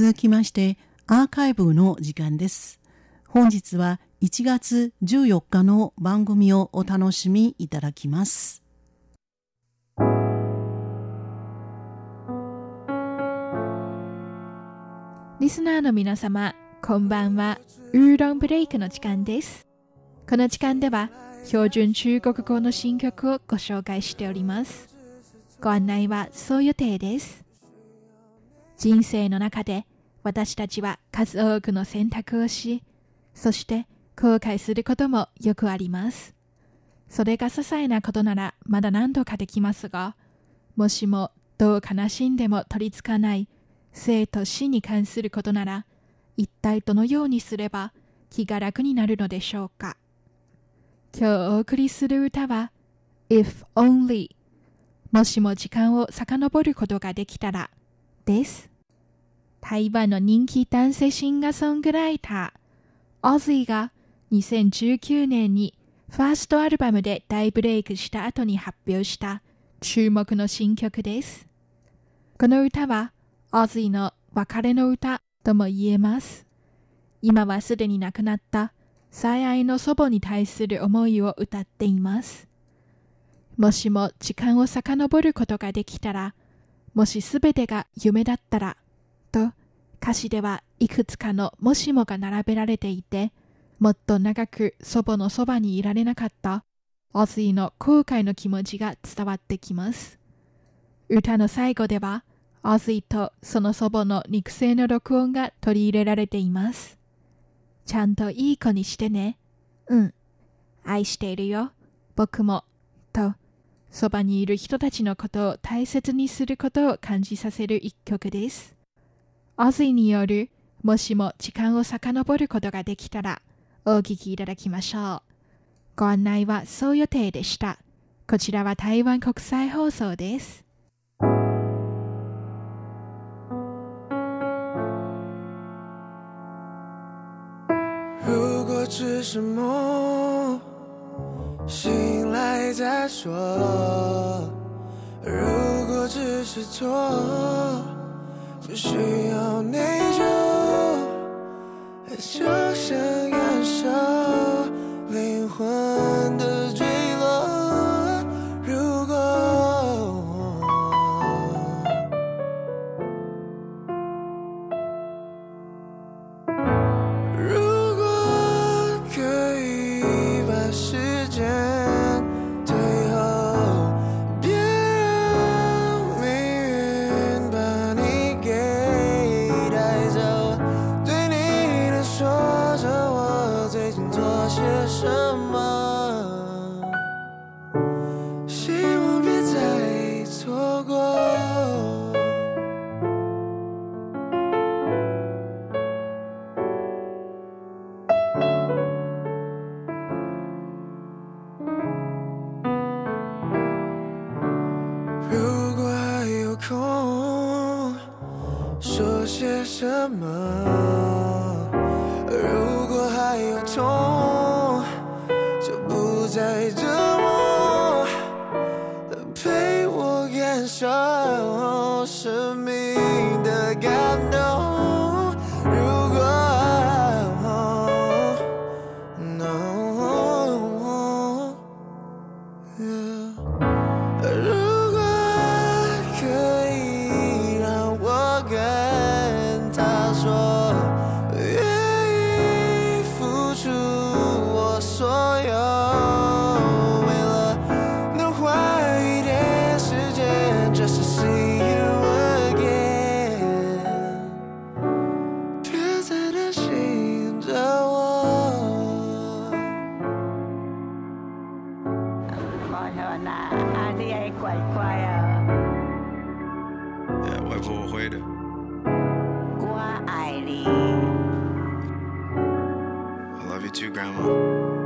続きましてアーカイブの時間です本日は1月14日の番組をお楽しみいただきますリスナーの皆様、こんばんは。ウーロンブレイクの時間です。この時間では、標準中国語の新曲をご紹介しております。ご案内はそう予定です。人生の中で私たちは数多くの選択をし、そして後悔することもよくあります。それが些細なことならまだ何度かできますが、もしもどう悲しんでも取りつかない生と死に関することなら、一体どのようにすれば気が楽になるのでしょうか。今日お送りする歌は、If Only もしも時間を遡ることができたらです。台湾の人気男性シンガーソングライター、オズイが2019年にファーストアルバムで大ブレイクした後に発表した注目の新曲です。この歌はオズイの別れの歌とも言えます。今はすでに亡くなった最愛の祖母に対する思いを歌っています。もしも時間を遡ることができたら、もしすべてが夢だったら、と歌詞ではいくつかのもしもが並べられていて、もっと長く祖母のそばにいられなかったオズイの後悔の気持ちが伝わってきます。歌の最後では、オズイとその祖母の肉声の録音が取り入れられています。ちゃんといい子にしてね。うん。愛しているよ。僕も。と、そばにいる人たちのことを大切にすることを感じさせる一曲です。オズイによる、もしも時間を遡ることができたら、お聞きいただきましょう。ご案内はそう予定でした。こちらは台湾国際放送です。如果只是梦，醒来再说；如果只是错，就需要些什么，希望别再错过。如果还有空，说些什么？生命的感会的。我爱你。I love you too, Grandma.